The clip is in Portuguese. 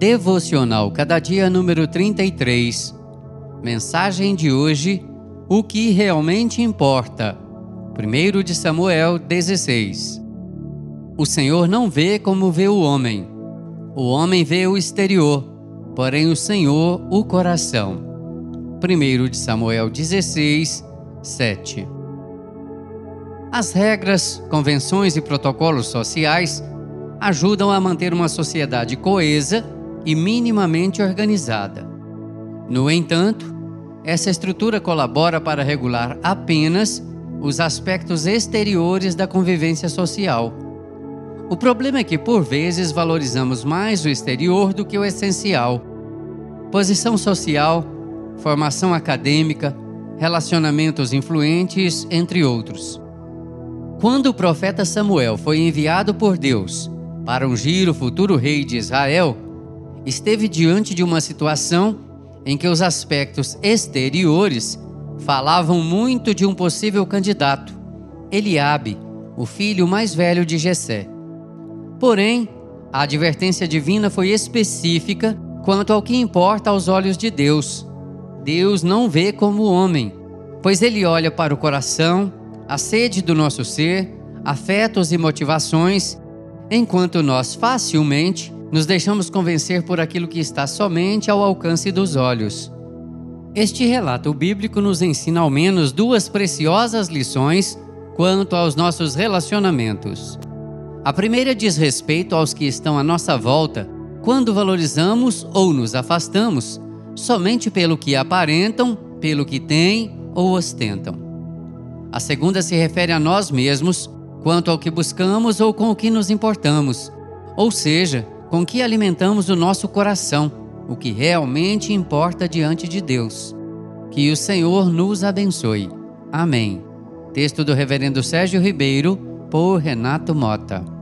Devocional Cada Dia número 33. Mensagem de hoje: O que realmente importa. 1 de Samuel 16. O Senhor não vê como vê o homem. O homem vê o exterior, porém o Senhor o coração. 1 de Samuel 16, 7. As regras, convenções e protocolos sociais ajudam a manter uma sociedade coesa e minimamente organizada. No entanto, essa estrutura colabora para regular apenas os aspectos exteriores da convivência social. O problema é que, por vezes, valorizamos mais o exterior do que o essencial. Posição social, formação acadêmica, relacionamentos influentes, entre outros. Quando o profeta Samuel foi enviado por Deus para ungir o futuro rei de Israel, esteve diante de uma situação em que os aspectos exteriores falavam muito de um possível candidato, Eliabe, o filho mais velho de Jessé. Porém, a advertência divina foi específica quanto ao que importa aos olhos de Deus. Deus não vê como homem, pois ele olha para o coração, a sede do nosso ser, afetos e motivações, enquanto nós facilmente nos deixamos convencer por aquilo que está somente ao alcance dos olhos. Este relato bíblico nos ensina ao menos duas preciosas lições quanto aos nossos relacionamentos. A primeira diz respeito aos que estão à nossa volta quando valorizamos ou nos afastamos somente pelo que aparentam, pelo que têm ou ostentam. A segunda se refere a nós mesmos quanto ao que buscamos ou com o que nos importamos, ou seja, com que alimentamos o nosso coração, o que realmente importa diante de Deus. Que o Senhor nos abençoe. Amém. Texto do Reverendo Sérgio Ribeiro, por Renato Mota.